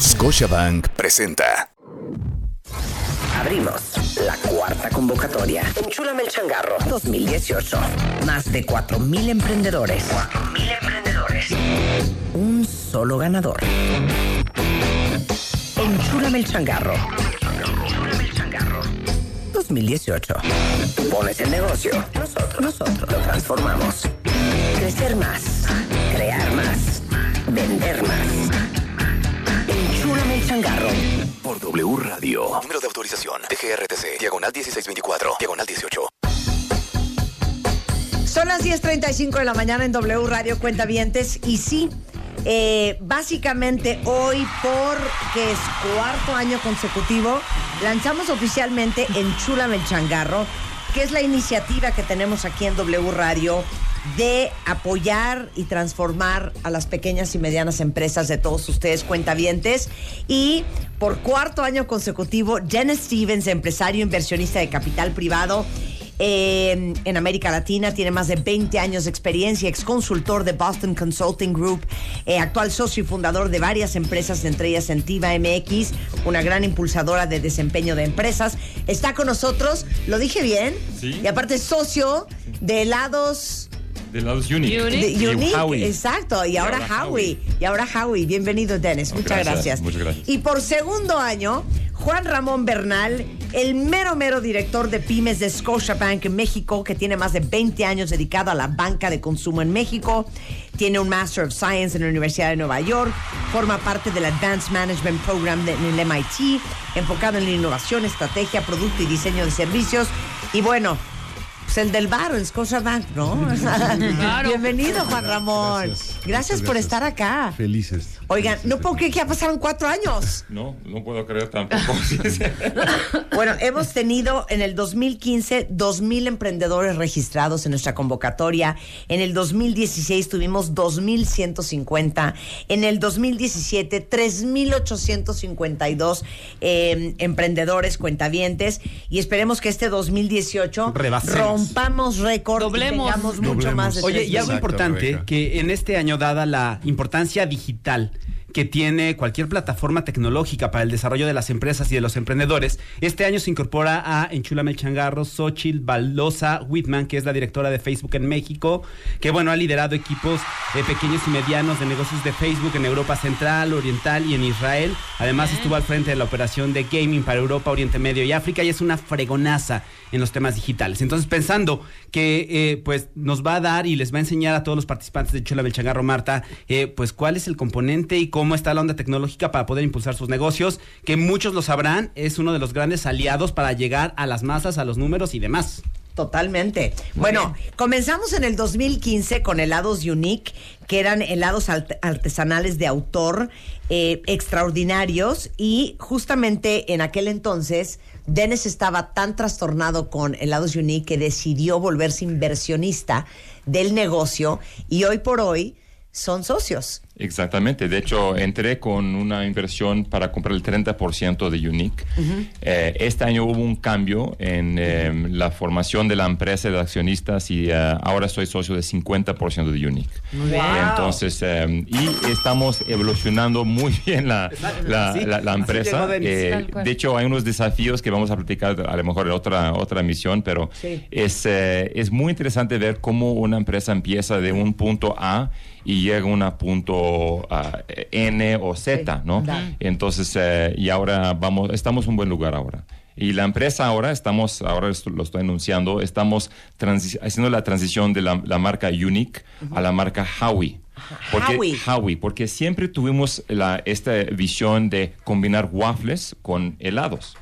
Scotiabank presenta. Abrimos la cuarta convocatoria. Enchúlame el changarro 2018. Más de 4.000 emprendedores. 4.000 emprendedores. Un solo ganador. Enchúlame el changarro. El changarro 2018. Pones el negocio. Nosotros, nosotros lo transformamos. Crecer más. Crear más. Vender más. El changarro. Por W Radio. Número de autorización. DGRTC. Diagonal 1624. Diagonal 18. Son las 10.35 de la mañana en W Radio Cuentavientes y sí, eh, básicamente hoy porque es cuarto año consecutivo, lanzamos oficialmente Enchúlame el Changarro, que es la iniciativa que tenemos aquí en W Radio de apoyar y transformar a las pequeñas y medianas empresas de todos ustedes cuentavientes y por cuarto año consecutivo Jen Stevens, empresario inversionista de capital privado eh, en América Latina, tiene más de 20 años de experiencia, ex consultor de Boston Consulting Group, eh, actual socio y fundador de varias empresas, entre ellas Sentiva MX, una gran impulsadora de desempeño de empresas. Está con nosotros, lo dije bien, Sí. y aparte es socio de helados De lados Unique. Unique, exacto, y, ahora, ahora Howie. Y ahora Howie, bienvenido Dennis, muchas gracias, gracias. muchas gracias. Y por segundo año, Juan Ramón Bernal, el mero mero director de pymes de Scotiabank en México, que tiene más de 20 años dedicado a la banca de consumo en México, tiene un Master of Science en la Universidad de Nueva York, forma parte del Advanced Management Program de- en el MIT, enfocado en la innovación, estrategia, producto y diseño de servicios. Y bueno, pues el del bar, el Scotiabank, ¿no? Bienvenido, Juan Ramón. Gracias, Gracias. por estar acá. Felices. Oigan, Felices, no puedo creer que ya pasaron cuatro años. No, no puedo creer tampoco. Bueno, hemos tenido en el 2015 2.000 emprendedores registrados en nuestra convocatoria. En el 2016 tuvimos 2.150. En el 2017 3.852 eh, emprendedores cuentavientes. Y esperemos que este 2018 Rebasemos. Rompamos récord y Doblemos. tengamos mucho Doblemos. más de Oye, y algo importante, Rebeca. que en este año, dada la importancia digital que tiene cualquier plataforma tecnológica para el desarrollo de las empresas y de los emprendedores, este año se incorpora a Enchúlame el Changarro, Xochitl Balosa Whitman, que es la directora de Facebook en México, que bueno, ha liderado equipos eh, pequeños y medianos de negocios de Facebook en Europa Central, Oriental y en Israel. Además estuvo al frente de la operación de gaming para Europa, Oriente Medio y África y es una fregonaza en los temas digitales. Entonces, pensando que eh, pues nos va a dar y les va a enseñar a todos los participantes de Chula Belchangarro Marta, eh, pues cuál es el componente y cómo está la onda tecnológica para poder impulsar sus negocios, que muchos lo sabrán, es uno de los grandes aliados para llegar a las masas, a los números y demás. Totalmente. bueno, comenzamos en el 2015 con helados Unique, que eran helados art- artesanales de autor eh, extraordinarios y justamente en aquel entonces Dennis estaba tan trastornado con helados Unique que decidió volverse inversionista del negocio y hoy por hoy son socios. Exactamente. De hecho, entré con una inversión para comprar el 30% de Unique. Eh, este año hubo un cambio en eh, la formación de la empresa de accionistas y eh, ahora soy socio de 50% de Unique. Entonces, eh, y estamos evolucionando muy bien la, la, Sí, la- la así empresa. Eh, de hecho, hay unos desafíos que vamos a platicar a lo mejor en otra, otra emisión, pero Sí. es, eh, es muy interesante ver cómo una empresa empieza de un punto A y llega a un punto ah, N o Z, ¿no? Entonces, eh, y ahora vamos, estamos en un buen lugar ahora. Y la empresa ahora, estamos, ahora lo estoy anunciando, estamos haciendo la transición de la, la marca Unique a la marca Howie. Porque, Howie. Howie, porque siempre tuvimos la, esta visión de combinar waffles con helados.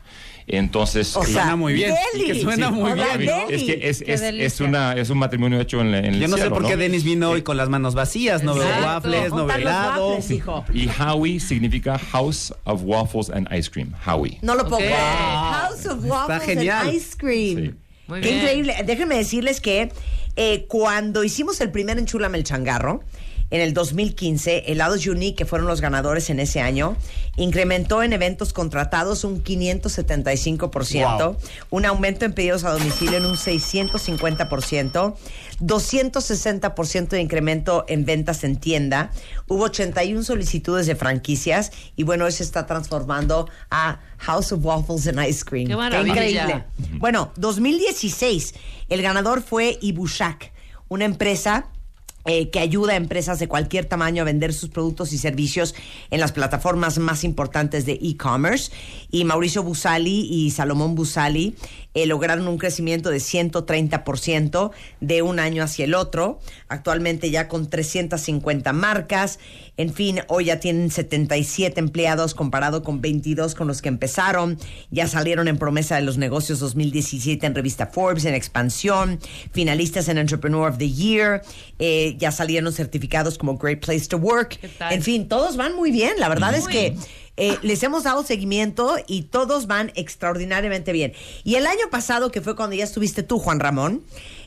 Entonces, O y- sea, Suena muy bien. deli. Que suena muy bien, ¿no? deli. es que es, Qué es, delicia. es una, es un matrimonio hecho en, la- en el Yo no sé cielo, por qué ¿no? Denis vino hoy con las manos vacías, no veo waffles, no ¿Dónde veo están los helado. waffles, hijo? Y Howie significa House of Waffles and Ice Cream. Howie. No lo puedo Ok. creer. House of Waffles genial. and Ice Cream. Sí. Muy Qué bien. increíble. Déjenme decirles que eh, cuando hicimos el primer Enchúlame el Changarro, en el 2015, Helados Unique, que fueron los ganadores en ese año, incrementó en eventos contratados un 575%, Wow. un aumento en pedidos a domicilio en un 650%, 260% de incremento en ventas en tienda, hubo 81 solicitudes de franquicias y bueno, eso está transformando a House of Waffles and Ice Cream. ¡Qué maravilla! increíble. Bueno, 2016, el ganador fue Ibushak, una empresa eh, que ayuda a empresas de cualquier tamaño a vender sus productos y servicios en las plataformas más importantes de e-commerce. Y Mauricio Busali y Salomón Busali eh, lograron un crecimiento de 130% de un año hacia el otro. Actualmente ya con 350 marcas. En fin, hoy ya tienen 77 empleados comparado con 22 con los que empezaron. Ya salieron en promesa de los negocios 2017 en revista Forbes, en expansión. Finalistas en Entrepreneur of the Year. Eh, ya salieron certificados como Great Place to Work. En fin, todos van muy bien. La verdad es que bien. Eh, les hemos dado seguimiento y todos van extraordinariamente bien. Y el año pasado, que fue cuando ya estuviste tú, Juan Ramón,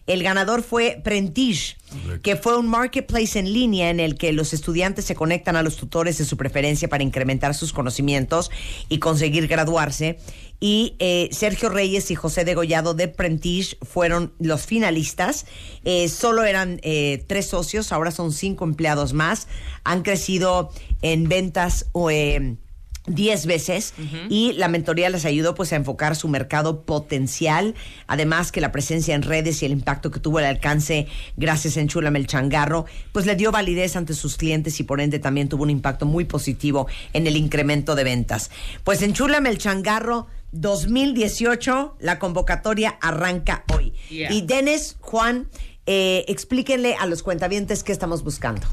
el ganador fue Prentish, que fue un marketplace en línea en el que los estudiantes se conectan a los tutores de su preferencia para incrementar sus conocimientos y conseguir graduarse. Y eh, Sergio Reyes y José Degollado de Prentish fueron los finalistas. Eh, solo eran eh, tres socios, ahora son cinco empleados más. Han crecido en ventas o, eh, 10 veces y la mentoría les ayudó pues a enfocar su mercado potencial, además que la presencia en redes y el impacto que tuvo el alcance gracias a Enchúlame el Changarro, pues le dio validez ante sus clientes y por ende también tuvo un impacto muy positivo en el incremento de ventas. Pues Enchúlame el Changarro 2018, la convocatoria arranca hoy. Yeah. Y Dennis, Juan, eh, explíquenle a los cuentavientes qué estamos buscando.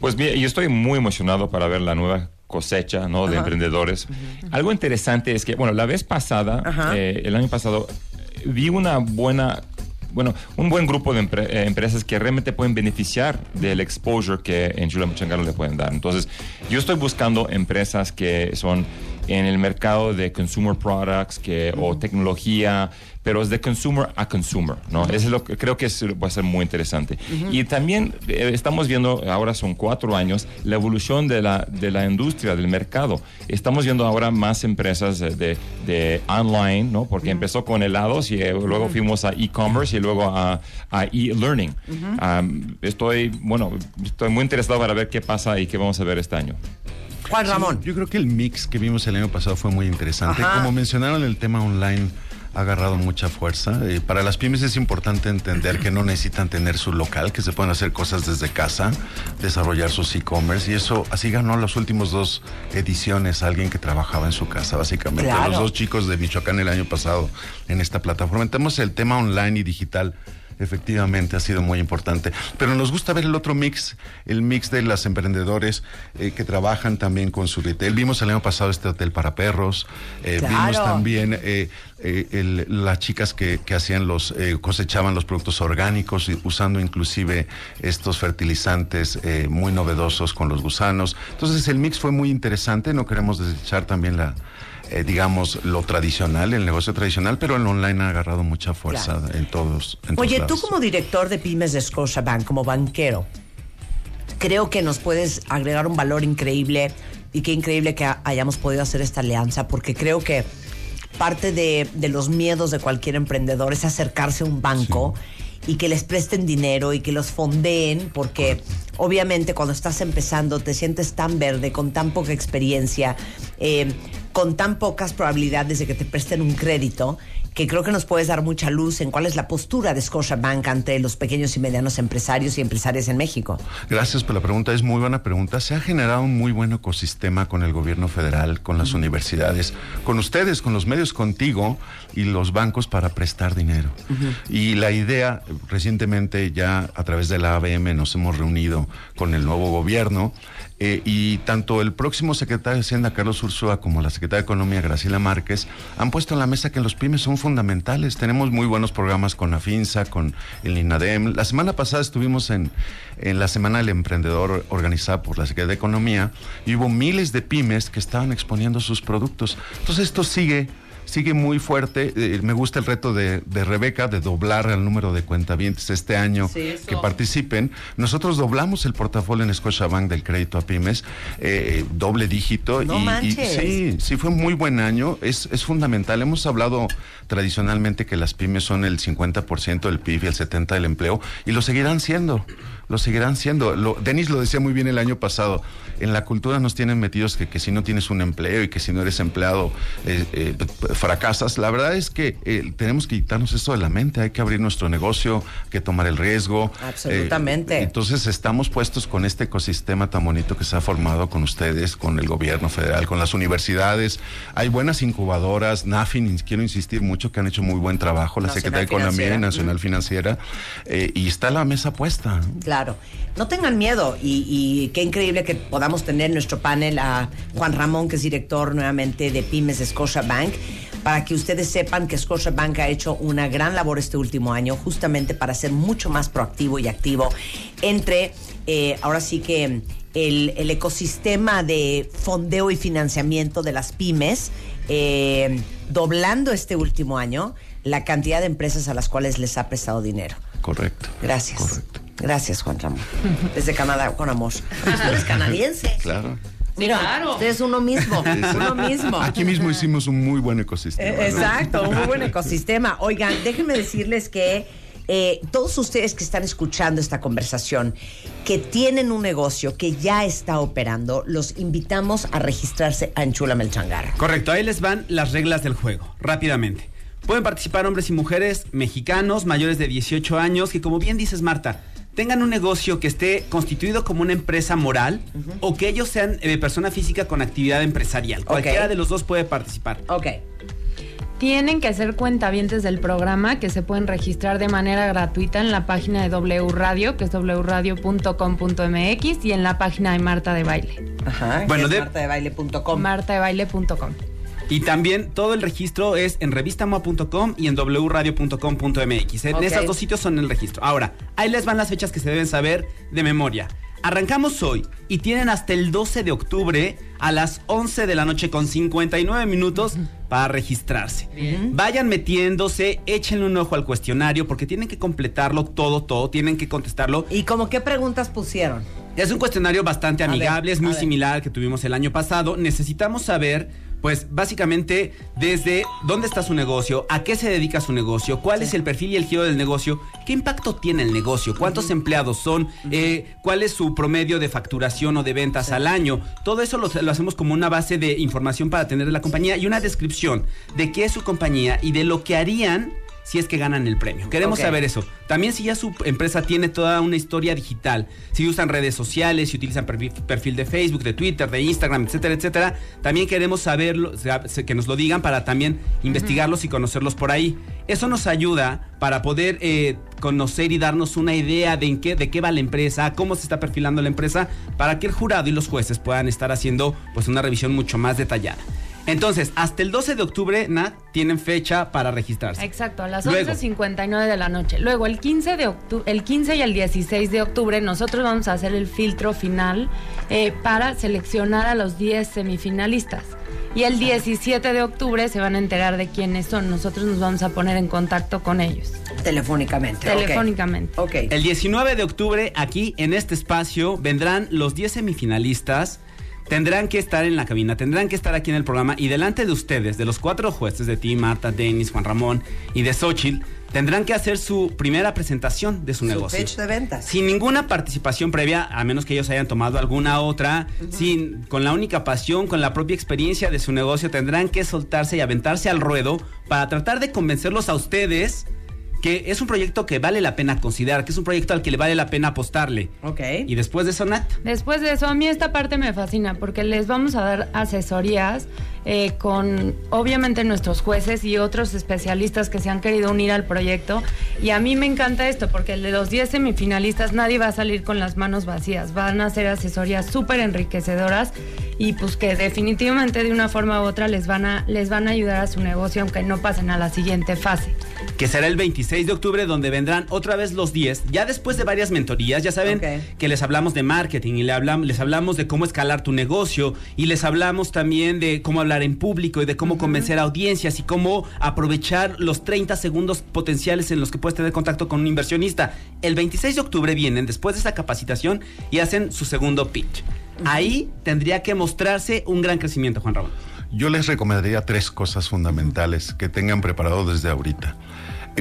Pues mira, yo estoy muy emocionado para ver la nueva cosecha ¿no? de Ajá. emprendedores. Algo interesante es que, bueno, la vez pasada, eh, el año pasado, vi una buena, bueno, un buen grupo de empre- eh, empresas que realmente pueden beneficiar del exposure que en Chula Machangaro le pueden dar. Entonces, yo estoy buscando empresas que son en el mercado de consumer products que, o tecnología, pero es de consumer a consumer, ¿no? Eso es lo que creo que es- va a ser muy interesante. Y también eh, estamos viendo, ahora son cuatro años, la evolución de la, de la industria, del mercado. Estamos viendo ahora más empresas de, de- online, ¿no? Porque empezó con helados y eh, luego fuimos a e-commerce y luego a, a e-learning. Estoy, bueno, estoy muy interesado para ver qué pasa y qué vamos a ver este año. Juan Ramón. Yo creo que el mix que vimos el año pasado fue muy interesante. Ajá. Como mencionaron, el tema online ha agarrado mucha fuerza. Eh, para las pymes es importante entender que no necesitan tener su local, que se pueden hacer cosas desde casa, desarrollar sus e-commerce. Y eso así ganó las últimas dos ediciones alguien que trabajaba en su casa, básicamente. Claro. Los dos chicos de Michoacán el año pasado en esta plataforma. Entonces el tema online y digital efectivamente ha sido muy importante. Pero nos gusta ver el otro mix, el mix de las emprendedores eh, que trabajan también con su retail. Vimos el año pasado este hotel para perros, eh, Claro. vimos también eh, eh, el- las chicas que, que hacían los, eh, cosechaban los productos orgánicos usando inclusive estos fertilizantes muy novedosos con los gusanos. Entonces el mix fue muy interesante, no queremos desechar también la... eh, digamos lo tradicional, el negocio tradicional, pero el online ha agarrado mucha fuerza Claro. en todos. en todos Oye, tú como director de pymes de Scotiabank, como banquero, creo que nos puedes agregar un valor increíble y qué increíble que ha- hayamos podido hacer esta alianza, porque creo que parte de, de los miedos de cualquier emprendedor es acercarse a un banco y que les presten dinero y que los fondeen, porque obviamente cuando estás empezando te sientes tan verde, con tan poca experiencia, eh, con tan pocas probabilidades de que te presten un crédito, que creo que nos puedes dar mucha luz en cuál es la postura de Scotiabank ante los pequeños y medianos empresarios y empresarias en México. Gracias por la pregunta, es muy buena pregunta. Se ha generado un muy buen ecosistema con el gobierno federal, con las universidades, con ustedes, con los medios contigo y los bancos para prestar dinero. Y la idea, recientemente ya a través de la ABM nos hemos reunido con el nuevo gobierno eh, y tanto el próximo secretario de Hacienda, Carlos Ursúa, como la secretaria de Economía, Graciela Márquez, han puesto en la mesa que los pymes son fundamentales. Tenemos muy buenos programas con AFINSA, con el INADEM. La semana pasada estuvimos en la Semana del Emprendedor organizada por la Secretaría de Economía y hubo miles de pymes que estaban exponiendo sus productos. Entonces esto sigue sigue muy fuerte. Eh, me gusta el reto de, de Rebeca de doblar el número de cuentavientes este año Sí, que participen. Nosotros doblamos el portafolio en Scotiabank del crédito a pymes, eh, doble dígito. No y, y sí, sí fue un muy buen año. Es, es fundamental. Hemos hablado tradicionalmente que las pymes son el 50% del PIB y el 70% del empleo y lo seguirán siendo. Lo seguirán siendo. Lo, Denis lo decía muy bien el año pasado. En la cultura nos tienen metidos que, que si no tienes un empleo y que si no eres empleado eh, eh, fracasas. La verdad es que eh, tenemos que quitarnos esto de la mente. Hay que abrir nuestro negocio, hay que tomar el riesgo. Absolutamente. Entonces estamos puestos con este ecosistema tan bonito que se ha formado con ustedes, con el gobierno federal, con las universidades. Hay buenas incubadoras, NAFIN, quiero insistir mucho que han hecho muy buen trabajo, la Nacional Secretaría de Economía y. Nacional Financiera, y está la mesa puesta. Claro, no tengan miedo y, y qué increíble que podamos tener en nuestro panel a Juan Ramón, que es director nuevamente de Pymes de Scotiabank, para que ustedes sepan que Scotiabank ha hecho una gran labor este último año justamente para ser mucho más proactivo y activo entre, eh, ahora sí que el, el ecosistema de fondeo y financiamiento de las pymes, eh, doblando este último año la cantidad de empresas a las cuales les ha prestado dinero. Correcto. Gracias. Correcto. Gracias, Juan Ramón. Desde Canadá, con amor. Tú eres canadiense. Claro. Mira, usted es uno mismo. Uno mismo. Aquí mismo hicimos un muy buen ecosistema. Eh, ¿no? Exacto, un muy buen ecosistema. Oigan, déjenme decirles que eh, todos ustedes que están escuchando esta conversación, que tienen un negocio que ya está operando, los invitamos a registrarse a Enchúlame el Changarro. Correcto, ahí les van las reglas del juego, rápidamente. Pueden participar hombres y mujeres mexicanos mayores de 18 años que, como bien dices, Marta, tengan un negocio que esté constituido como una empresa moral o que ellos sean eh, persona física con actividad empresarial. Cualquiera de los dos puede participar. Ok. Tienen que ser cuentavientes del programa que se pueden registrar de manera gratuita en la página de W Radio, que es wradio.com.mx y en la página de Marta de Baile, Ajá. Bueno, de- martadebaile.com. martadebaile.com. Y también todo el registro es en revistamoa.com y en wradio.com.mx. En Ok. esos dos sitios son el registro. Ahora, ahí les van las fechas que se deben saber de memoria. Arrancamos hoy y tienen hasta el 12 de octubre a las 11 de la noche con 59 minutos para registrarse. Vayan metiéndose, échenle un ojo al cuestionario porque tienen que completarlo todo, todo, tienen que contestarlo. ¿Y como qué preguntas pusieron? Es un cuestionario bastante ver, amigable, es muy similar al que tuvimos el año pasado. Necesitamos saber, pues básicamente, desde dónde está su negocio, a qué se dedica su negocio, cuál es el perfil y el giro del negocio, qué impacto tiene el negocio, cuántos empleados son, eh, cuál es su promedio de facturación o de ventas al año. Todo eso lo, lo hacemos como una base de información para tener de la compañía y una descripción de qué es su compañía y de lo que harían si es que ganan el premio. Queremos saber eso. También si ya su empresa tiene toda una historia digital, si usan redes sociales, si utilizan perfil, de Facebook, de Twitter, de Instagram, etcétera, etcétera, también queremos saberlo, que nos lo digan para también investigarlos y conocerlos por ahí. Eso nos ayuda para poder eh, conocer y darnos una idea de, en qué, de qué va la empresa, cómo se está perfilando la empresa, para que el jurado y los jueces puedan estar haciendo pues una revisión mucho más detallada. Entonces, hasta el 12 de octubre, Nat, tienen fecha para registrarse. Exacto, a las Luego. 11.59 de la noche. Luego, el 15, de octu- el 15 y el 16 de octubre, nosotros vamos a hacer el filtro final eh, para seleccionar a los 10 semifinalistas. Y el 17 de octubre se van a enterar de quiénes son. Nosotros nos vamos a poner en contacto con ellos. Telefónicamente. Telefónicamente. Ok. El 19 de octubre, aquí en este espacio, vendrán los 10 semifinalistas. Tendrán que estar en la cabina, tendrán que estar aquí en el programa y delante de ustedes, de los cuatro jueces, de ti, Marta, Denis, Juan Ramón y de Xochitl, tendrán que hacer su primera presentación de su, Su negocio. pitch de ventas. Sin ninguna participación previa, a menos que ellos hayan tomado alguna otra, sin, con la única pasión, con la propia experiencia de su negocio, tendrán que soltarse y aventarse al ruedo para tratar de convencerlos a ustedes que es un proyecto que vale la pena considerar, que es un proyecto al que le vale la pena apostarle. Ok. Y después de eso, Nat, Después de eso, a mí esta parte me fascina porque les vamos a dar asesorías eh, con, obviamente, nuestros jueces y otros especialistas que se han querido unir al proyecto. Y a mí me encanta esto porque de los 10 semifinalistas nadie va a salir con las manos vacías. Van a ser asesorías súper enriquecedoras y pues que definitivamente de una forma u otra les van a, les van a ayudar a su negocio aunque no pasen a la siguiente fase. que será el 26 de octubre, donde vendrán otra vez los 10, ya después de varias mentorías, ya saben Ok. que les hablamos de marketing y le hablam- les hablamos de cómo escalar tu negocio y les hablamos también de cómo hablar en público y de cómo convencer a audiencias y cómo aprovechar los 30 segundos potenciales en los que puedes tener contacto con un inversionista. El 26 de octubre vienen después de esa capacitación y hacen su segundo pitch. Ahí tendría que mostrarse un gran crecimiento, Juan Ramón. Yo les recomendaría tres cosas fundamentales que tengan preparado desde ahorita.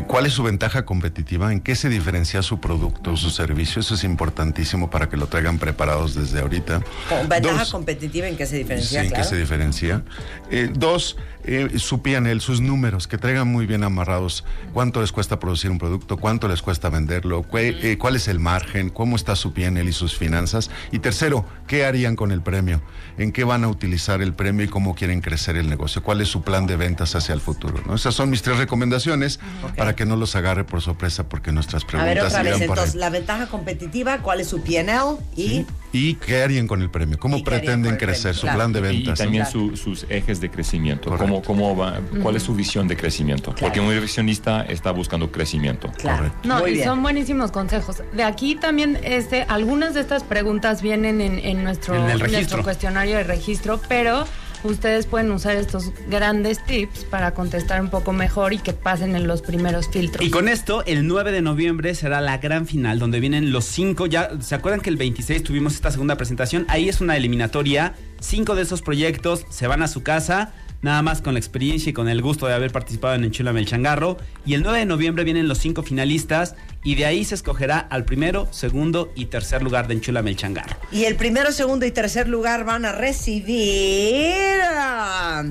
¿Cuál es su ventaja competitiva? ¿En qué se diferencia su producto o su servicio? Eso es importantísimo para que lo traigan preparados desde ahorita. Ventaja Dos, competitiva en que se diferencia, Sí, claro. que se diferencia. Eh, dos, eh, su PNL, sus números, que traigan muy bien amarrados cuánto les cuesta producir un producto, cuánto les cuesta venderlo, cué- eh, cuál es el margen, cómo está su PNL y sus finanzas. Y tercero, ¿qué harían con el premio? ¿En qué van a utilizar el premio y cómo quieren crecer el negocio? ¿Cuál es su plan de ventas hacia el futuro? ¿no? Esas son mis tres recomendaciones para que no los agarre por sorpresa porque nuestras A preguntas ver, otra vez, entonces, la ventaja competitiva, ¿cuál es su PNL? Y ¿Y qué harían con el premio? ¿Cómo ¿Y pretenden crecer? premio? Su Claro. plan de Y, ventas. ¿no? también su- sus ejes de crecimiento. Correcto. ¿Cómo, cómo va, ¿Cuál es su visión de crecimiento? Porque un inversionista está buscando crecimiento. claro. Correcto. No, Muy y bien. son buenísimos consejos. De aquí también, este, algunas de estas preguntas vienen en, en nuestro, En el registro. nuestro cuestionario de registro, pero ustedes pueden usar estos grandes tips para contestar un poco mejor y que pasen en los primeros filtros. Y con esto, el 9 de noviembre será la gran final, donde vienen los cinco. Ya se acuerdan que el 26 tuvimos esta segunda presentación. Ahí es una eliminatoria. Cinco de esos proyectos se van a su casa. Nada más con la experiencia y con el gusto de haber participado en Enchúlame el Changarro. Y el 9 de noviembre vienen los cinco finalistas. Y de ahí se escogerá al primero, segundo y tercer lugar de Enchúlame el Changarro. Y el primero, segundo y tercer lugar van a recibir ah,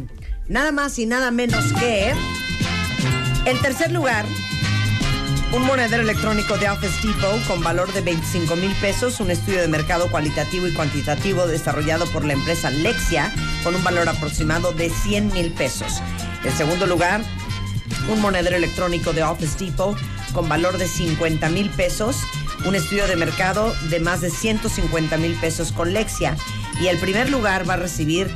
nada más y nada menos que el tercer lugar. Un monedero electrónico de Office Depot con valor de 25 mil pesos, un estudio de mercado cualitativo y cuantitativo desarrollado por la empresa Lexia con un valor aproximado de 100 mil pesos. El segundo lugar, un monedero electrónico de Office Depot con valor de 50 mil pesos, un estudio de mercado de más de 150 mil pesos con Lexia. Y el primer lugar va a recibir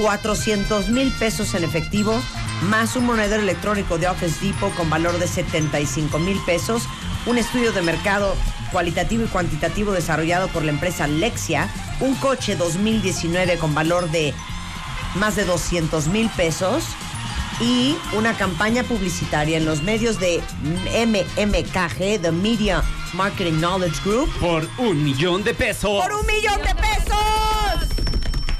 400 mil pesos en efectivo, más un monedero electrónico de Office Depot con valor de 75 mil pesos, un estudio de mercado cualitativo y cuantitativo desarrollado por la empresa Lexia, un coche 2019 con valor de más de 200 mil pesos y una campaña publicitaria en los medios de MMKG, The Media Marketing Knowledge Group, Por un millón de pesos. por un millón de pesos.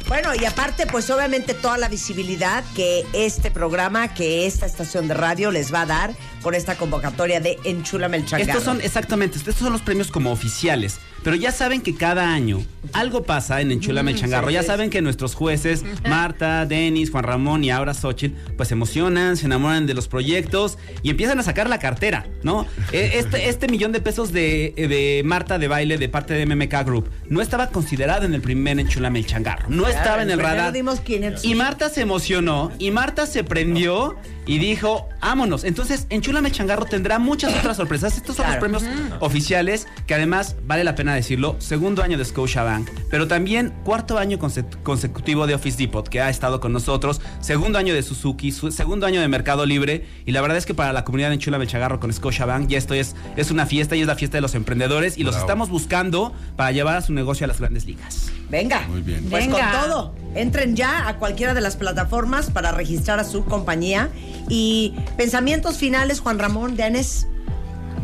Bueno, y aparte, pues obviamente toda la visibilidad que este programa, que esta estación de radio les va a dar con esta convocatoria de Enchúlame el Changarro. Estos son, exactamente, estos son los premios como oficiales. Pero ya saben que cada año algo pasa en Enchúlame el Changarro. Ya saben que nuestros jueces, Marta, Denis, Juan Ramón y ahora Xochitl, pues se emocionan, se enamoran de los proyectos y empiezan a sacar la cartera, ¿no? E- Este, este millón de pesos de, de Marta de baile de parte de MMK Group no estaba considerado en el primer Enchúlame el Changarro. No estaba en el radar. dimos 500 Y Marta se emocionó y Marta se prendió y dijo, vámonos. Entonces, Enchúlame el Changarro tendrá muchas otras sorpresas. Estos son Claro. los premios oficiales que además, vale la pena decirlo, segundo año de Scotiabank, pero también cuarto año conse- consecutivo de Office Depot, que ha estado con nosotros, segundo año de Suzuki, su- segundo año de Mercado Libre, y la verdad es que para la comunidad de Enchúlame el Changarro con Scotiabank, ya esto es, es una fiesta y es la fiesta de los emprendedores y los estamos buscando para llevar a su negocio a las grandes ligas. Venga. Muy bien. Pues Venga. con todo. Entren ya a cualquiera de las plataformas para registrar a su compañía. Y pensamientos finales, Juan Ramón, Denis.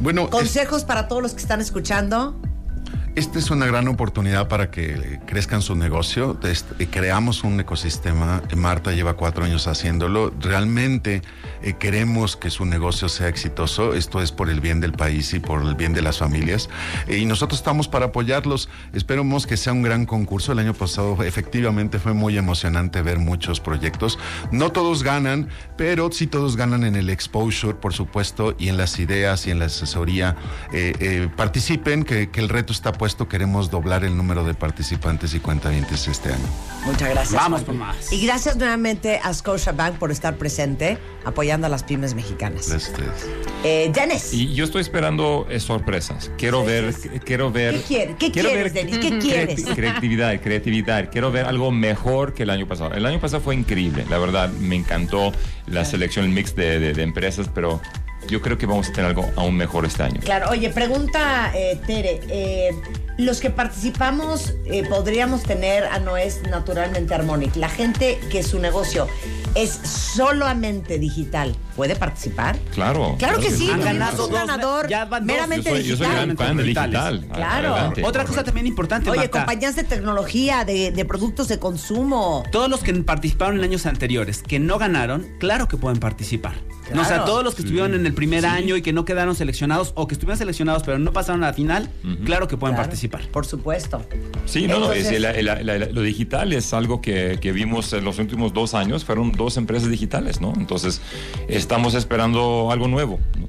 Bueno, es- Consejos para todos los que están escuchando. Esta es una gran oportunidad para que crezcan su negocio. Este, eh, creamos un ecosistema. Marta lleva cuatro años haciéndolo. Realmente eh, queremos que su negocio sea exitoso. Esto es por el bien del país y por el bien de las familias. Eh, y nosotros estamos para apoyarlos. Esperemos que sea un gran concurso. El año pasado efectivamente fue muy emocionante ver muchos proyectos. No todos ganan, pero sí todos ganan en el exposure, por supuesto, y en las ideas y en la asesoría. Participen, que, que el reto está supuesto, queremos doblar el número de participantes y cuentavientes este año. Muchas gracias. Vamos por más. Y gracias nuevamente a Scotiabank por estar presente apoyando a las pymes mexicanas. Gracias a ustedes. Eh, Dennis, Y yo estoy esperando eh, sorpresas. Quiero ver, quiero ver. ¿Qué quiere- qué quiero quieres, Denis? ¿Qué quieres? creati- Creatividad, creatividad. Quiero ver algo mejor que el año pasado. El año pasado fue increíble, la verdad. Me encantó la selección, el mix de, de- de empresas, pero yo creo que vamos a tener algo aún mejor este año. Claro, oye, pregunta eh, Tere, eh, los que participamos eh, podríamos tener a Noés naturalmente Harmonic. La gente que su negocio es solamente digital, ¿puede participar? Claro. Claro que sí, Han tenemos ganado un dos, ganador ya van dos. meramente Yo soy, yo soy digital. gran fan de digital. Claro. Adelante. Otra cosa también importante, Oye, Marta. compañías de tecnología, de, de productos de consumo. Todos los que participaron en años anteriores que no ganaron, claro que pueden participar. No, o sea, Claro. todos los que estuvieron en el primer año y que no quedaron seleccionados o que estuvieron seleccionados pero no pasaron a la final, claro que pueden Claro, participar. Por supuesto. Sí, no, no, es- Entonces- la- la- la- la- lo digital es algo que, que vimos en los últimos dos años, fueron dos empresas digitales, ¿no? Entonces, estamos esperando algo nuevo. ¿no?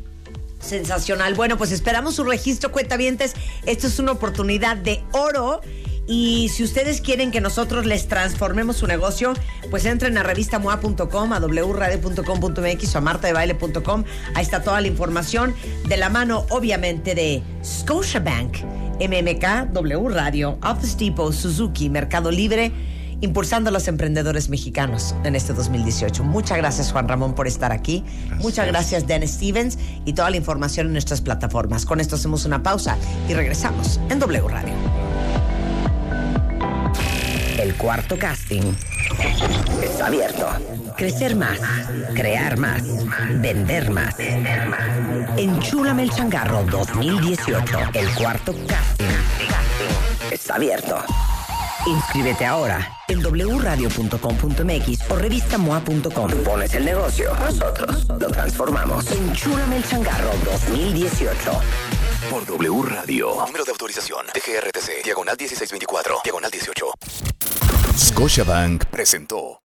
Sensacional. Bueno, pues esperamos su registro, cuentavientes. Esto es una oportunidad de oro. Y si ustedes quieren que nosotros les transformemos su negocio, pues entren a revistamoa.com, a wradio.com.mx o a martadebaile.com. Ahí está toda la información de la mano, obviamente, de Scotiabank, MMK, W Radio, Office Depot, Suzuki, Mercado Libre, impulsando a los emprendedores mexicanos en este 2018. Muchas gracias, Juan Ramón, por estar aquí. Muchas gracias, Dan Stevens, y toda la información en nuestras plataformas. Con esto hacemos una pausa y regresamos en W Radio. Cuarto casting está abierto. Crecer más, crear más, vender más. Enchúlame el changarro 2018. El cuarto casting está abierto. Inscríbete ahora en wradio.com.mx o revistamoa.com. Tú pones el negocio, nosotros lo transformamos. Enchúlame el changarro 2018. Por W Radio. Número de autorización. DGRTC. Diagonal 1624. Diagonal 18. Scotiabank presentó